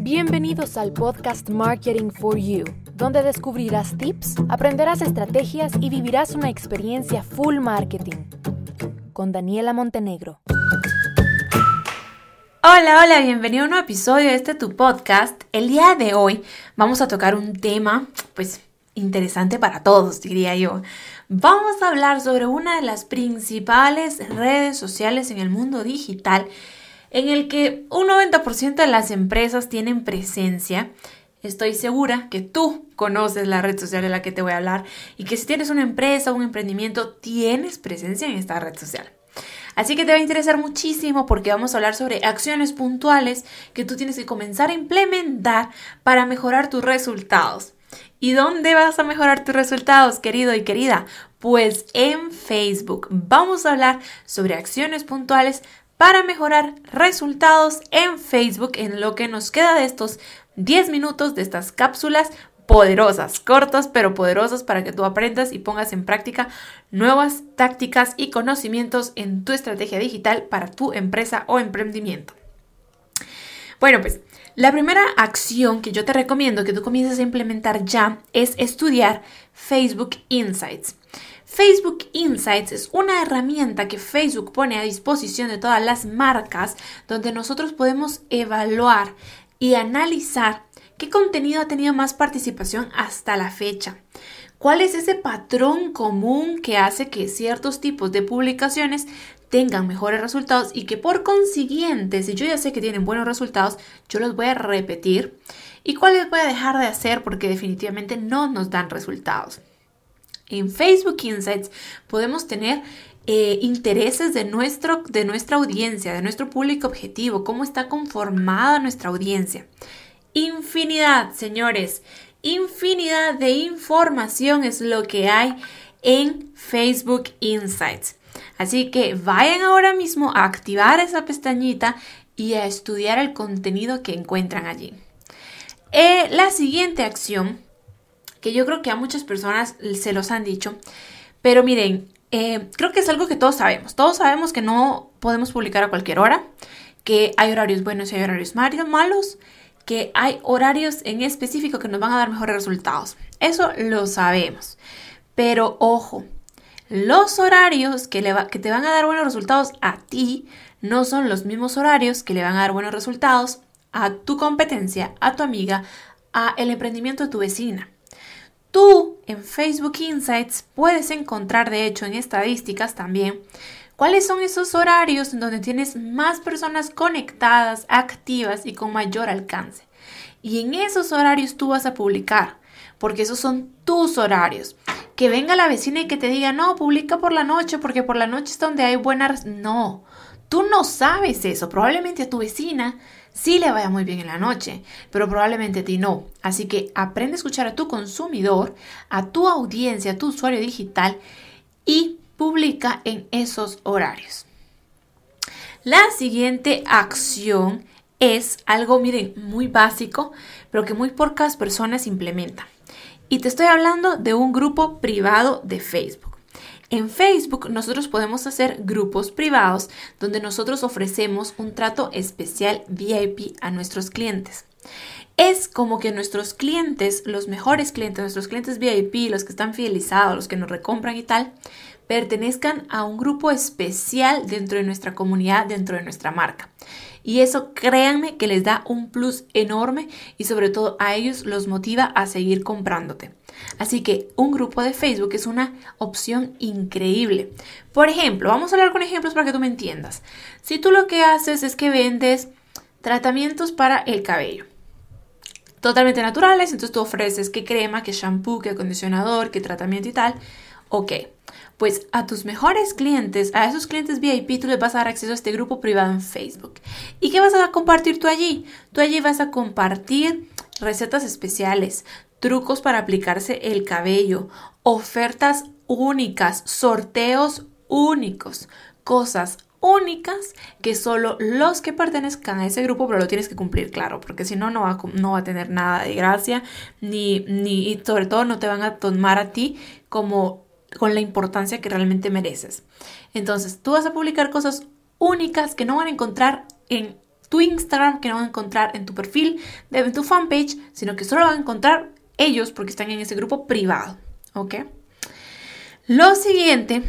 Bienvenidos al podcast Marketing for You, donde descubrirás tips, aprenderás estrategias y vivirás una experiencia full marketing. Con Daniela Montenegro. Hola, hola, bienvenido a un nuevo episodio de este tu podcast. El día de hoy vamos a tocar un tema, pues, interesante para todos, diría yo. Vamos a hablar sobre una de las principales redes sociales en el mundo digital en el que un 90% de las empresas tienen presencia. Estoy segura que tú conoces la red social de la que te voy a hablar y que si tienes una empresa o un emprendimiento, tienes presencia en esta red social. Así que te va a interesar muchísimo porque vamos a hablar sobre acciones puntuales que tú tienes que comenzar a implementar para mejorar tus resultados. ¿Y dónde vas a mejorar tus resultados, querido y querida? Pues en Facebook. Vamos a hablar sobre acciones puntuales para mejorar resultados en Facebook en lo que nos queda de estos 10 minutos de estas cápsulas poderosas, cortas pero poderosas para que tú aprendas y pongas en práctica nuevas tácticas y conocimientos en tu estrategia digital para tu empresa o emprendimiento. Bueno, pues la primera acción que yo te recomiendo que tú comiences a implementar ya es estudiar Facebook Insights. Facebook Insights es una herramienta que Facebook pone a disposición de todas las marcas donde nosotros podemos evaluar y analizar qué contenido ha tenido más participación hasta la fecha. ¿Cuál es ese patrón común que hace que ciertos tipos de publicaciones tengan mejores resultados y que por consiguiente, si yo ya sé que tienen buenos resultados, yo los voy a repetir y cuáles voy a dejar de hacer porque definitivamente no nos dan resultados? En Facebook Insights podemos tener eh, intereses de, nuestro, de nuestra audiencia, de nuestro público objetivo, cómo está conformada nuestra audiencia. Infinidad, señores, infinidad de información es lo que hay en Facebook Insights. Así que vayan ahora mismo a activar esa pestañita y a estudiar el contenido que encuentran allí. Eh, la siguiente acción que yo creo que a muchas personas se los han dicho. Pero miren, eh, creo que es algo que todos sabemos. Todos sabemos que no podemos publicar a cualquier hora, que hay horarios buenos y hay horarios malos, que hay horarios en específico que nos van a dar mejores resultados. Eso lo sabemos. Pero ojo, los horarios que, que te van a dar buenos resultados a ti no son los mismos horarios que le van a dar buenos resultados a tu competencia, a tu amiga, a el emprendimiento de tu vecina. Tú en Facebook Insights puedes encontrar, de hecho, en estadísticas también, cuáles son esos horarios en donde tienes más personas conectadas, activas y con mayor alcance. Y en esos horarios tú vas a publicar, porque esos son tus horarios. Que venga la vecina y que te diga, no, publica por la noche, porque por la noche es donde hay buenas... No, tú no sabes eso. Probablemente a tu vecina sí le vaya muy bien en la noche, pero probablemente a ti no. Así que aprende a escuchar a tu consumidor, a tu audiencia, a tu usuario digital y publica en esos horarios. La siguiente acción es algo, miren, muy básico, pero que muy pocas personas implementan. Y te estoy hablando de un grupo privado de Facebook. En Facebook nosotros podemos hacer grupos privados donde nosotros ofrecemos un trato especial VIP a nuestros clientes. Es como que nuestros clientes, los mejores clientes, nuestros clientes VIP, los que están fidelizados, los que nos recompran y tal, pertenezcan a un grupo especial dentro de nuestra comunidad, dentro de nuestra marca. Y eso créanme que les da un plus enorme y sobre todo a ellos los motiva a seguir comprándote. Así que un grupo de Facebook es una opción increíble. Por ejemplo, vamos a hablar con ejemplos para que tú me entiendas. Si tú lo que haces es que vendes tratamientos para el cabello, totalmente naturales, entonces tú ofreces qué crema, qué shampoo, qué acondicionador, qué tratamiento y tal. Ok, pues a tus mejores clientes, a esos clientes VIP, tú les vas a dar acceso a este grupo privado en Facebook. ¿Y qué vas a compartir tú allí? Tú allí vas a compartir recetas especiales, trucos para aplicarse el cabello, ofertas únicas, sorteos únicos, cosas únicas que solo los que pertenezcan a ese grupo, pero lo tienes que cumplir, claro, porque si no, no va, no va a tener nada de gracia, ni, ni, y sobre todo no te van a tomar a ti como con la importancia que realmente mereces. Entonces, tú vas a publicar cosas únicas que no van a encontrar en tu Instagram, que no van a encontrar en tu perfil, de tu fanpage, sino que solo van a encontrar ellos porque están en ese grupo privado. ¿Ok? Lo siguiente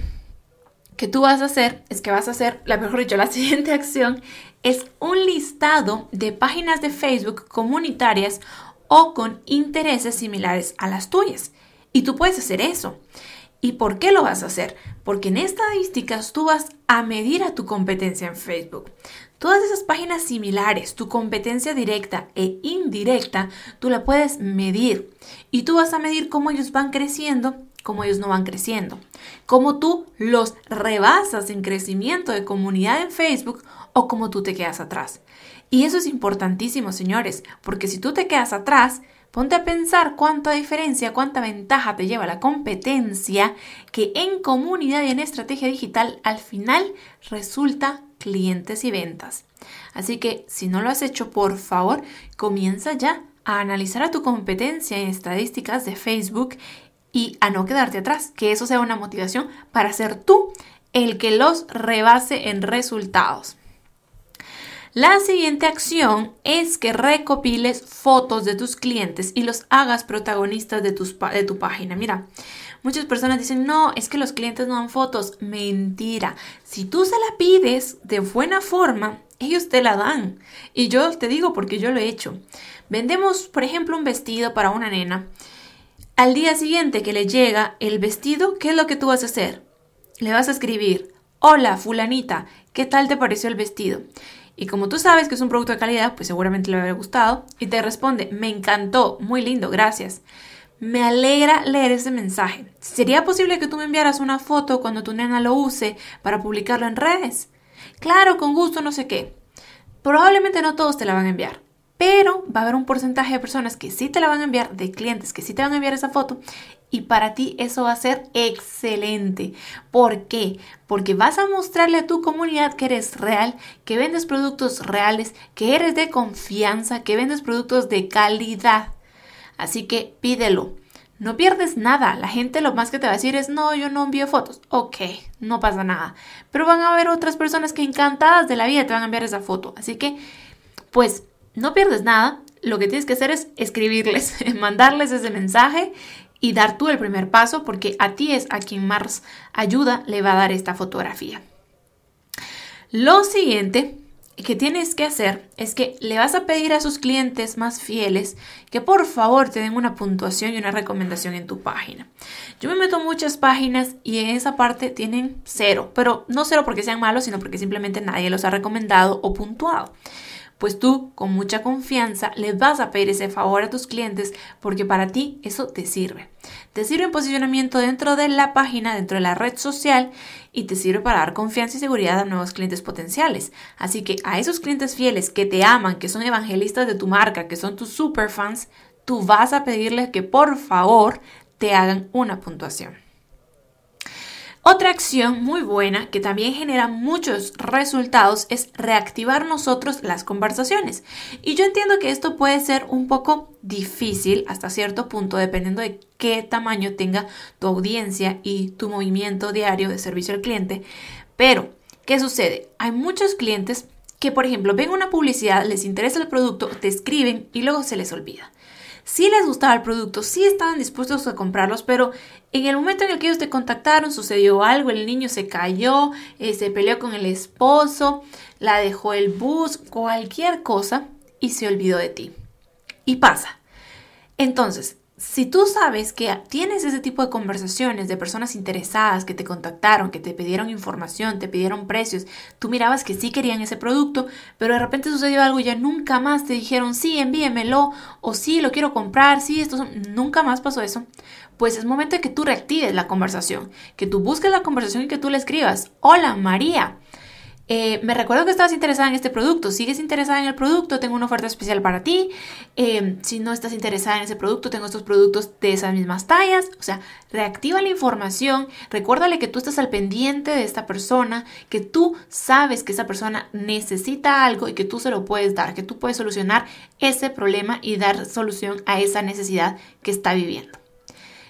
que tú vas a hacer es que vas a hacer, la mejor dicho, la siguiente acción es un listado de páginas de Facebook comunitarias o con intereses similares a las tuyas. Y tú puedes hacer eso. ¿Y por qué lo vas a hacer? Porque en estadísticas tú vas a medir a tu competencia en Facebook. Todas esas páginas similares, tu competencia directa e indirecta, tú la puedes medir. Y tú vas a medir cómo ellos van creciendo, cómo ellos no van creciendo. Cómo tú los rebasas en crecimiento de comunidad en Facebook o cómo tú te quedas atrás. Y eso es importantísimo, señores, porque si tú te quedas atrás, ponte a pensar cuánta diferencia, cuánta ventaja te lleva la competencia que en comunidad y en estrategia digital al final resulta clientes y ventas. Así que si no lo has hecho, por favor, comienza ya a analizar a tu competencia en estadísticas de Facebook y a no quedarte atrás, que eso sea una motivación para ser tú el que los rebase en resultados. La siguiente acción es que recopiles fotos de tus clientes y los hagas protagonistas de, de tu página. Mira, muchas personas dicen, no, es que los clientes no dan fotos. Mentira. Si tú se la pides de buena forma, ellos te la dan. Y yo te digo porque yo lo he hecho. Vendemos, por ejemplo, un vestido para una nena. Al día siguiente que le llega el vestido, ¿qué es lo que tú vas a hacer? Le vas a escribir, hola fulanita, ¿qué tal te pareció el vestido? Y como tú sabes que es un producto de calidad, pues seguramente le habrá gustado. Y te responde, me encantó, muy lindo, gracias. Me alegra leer ese mensaje. ¿Sería posible que tú me enviaras una foto cuando tu nena lo use para publicarlo en redes? Claro, con gusto, no sé qué. Probablemente no todos te la van a enviar, pero va a haber un porcentaje de personas que sí te la van a enviar, de clientes que sí te van a enviar esa foto y para ti eso va a ser excelente. ¿Por qué? Porque vas a mostrarle a tu comunidad que eres real, que vendes productos reales, que eres de confianza, que vendes productos de calidad. Así que pídelo. No pierdes nada. La gente lo más que te va a decir es, no, yo no envío fotos. Ok, no pasa nada. Pero van a haber otras personas que encantadas de la vida te van a enviar esa foto. Así que, pues, no pierdes nada. Lo que tienes que hacer es escribirles, mandarles ese mensaje y dar tú el primer paso porque a ti es a quien más ayuda le va a dar esta fotografía. Lo siguiente que tienes que hacer es que le vas a pedir a sus clientes más fieles que por favor te den una puntuación y una recomendación en tu página. Yo me meto muchas páginas y en esa parte tienen cero, pero no cero porque sean malos, sino porque simplemente nadie los ha recomendado o puntuado pues tú con mucha confianza les vas a pedir ese favor a tus clientes porque para ti eso te sirve. Te sirve en posicionamiento dentro de la página, dentro de la red social y te sirve para dar confianza y seguridad a nuevos clientes potenciales. Así que a esos clientes fieles que te aman, que son evangelistas de tu marca, que son tus superfans, tú vas a pedirles que por favor te hagan una puntuación. Otra acción muy buena que también genera muchos resultados es reactivar nosotros las conversaciones. Y yo entiendo que esto puede ser un poco difícil hasta cierto punto dependiendo de qué tamaño tenga tu audiencia y tu movimiento diario de servicio al cliente. Pero, ¿qué sucede? Hay muchos clientes que, por ejemplo, ven una publicidad, les interesa el producto, te escriben y luego se les olvida sí les gustaba el producto, sí estaban dispuestos a comprarlos, pero en el momento en el que ellos te contactaron sucedió algo, el niño se cayó, eh, se peleó con el esposo, la dejó el bus, cualquier cosa y se olvidó de ti. Y pasa. Entonces, si tú sabes que tienes ese tipo de conversaciones de personas interesadas que te contactaron, que te pidieron información, te pidieron precios, tú mirabas que sí querían ese producto, pero de repente sucedió algo y ya nunca más te dijeron sí, envíemelo o sí, lo quiero comprar, sí, esto nunca más pasó eso, pues es momento de que tú reactives la conversación, que tú busques la conversación y que tú le escribas, hola María, eh, me recuerdo que estabas interesada en este producto. ¿Sigues interesada en el producto? Tengo una oferta especial para ti. Eh, si no estás interesada en ese producto, tengo estos productos de esas mismas tallas. O sea, reactiva la información. Recuérdale que tú estás al pendiente de esta persona, que tú sabes que esa persona necesita algo y que tú se lo puedes dar, que tú puedes solucionar ese problema y dar solución a esa necesidad que está viviendo.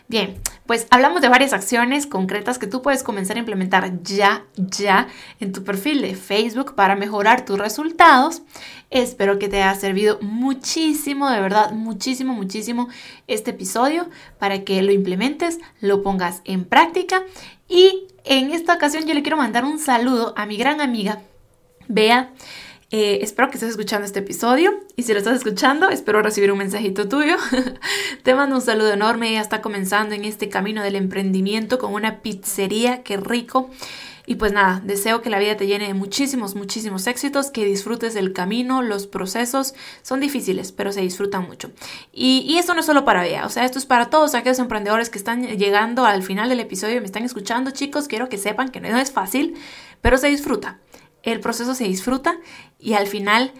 Bien, pues hablamos de varias acciones concretas que tú puedes comenzar a implementar ya, ya en tu perfil de Facebook para mejorar tus resultados. Espero que te haya servido muchísimo, de verdad, muchísimo, muchísimo este episodio para que lo implementes, lo pongas en práctica. Y en esta ocasión yo le quiero mandar un saludo a mi gran amiga Bea. Eh, espero que estés escuchando este episodio y si lo estás escuchando, espero recibir un mensajito tuyo. Te mando un saludo enorme, ella está comenzando en este camino del emprendimiento con una pizzería, qué rico. Y pues nada, deseo que la vida te llene de muchísimos, muchísimos éxitos, que disfrutes del camino, los procesos son difíciles, pero se disfrutan mucho. Y, y esto no es solo para Bea, o sea, esto es para todos aquellos emprendedores que están llegando al final del episodio y me están escuchando, chicos, quiero que sepan que no es fácil, pero se disfruta el proceso se disfruta y al final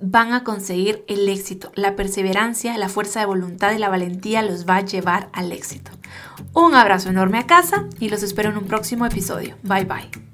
van a conseguir el éxito. La perseverancia, la fuerza de voluntad y la valentía los va a llevar al éxito. Un abrazo enorme a casa y los espero en un próximo episodio. Bye bye.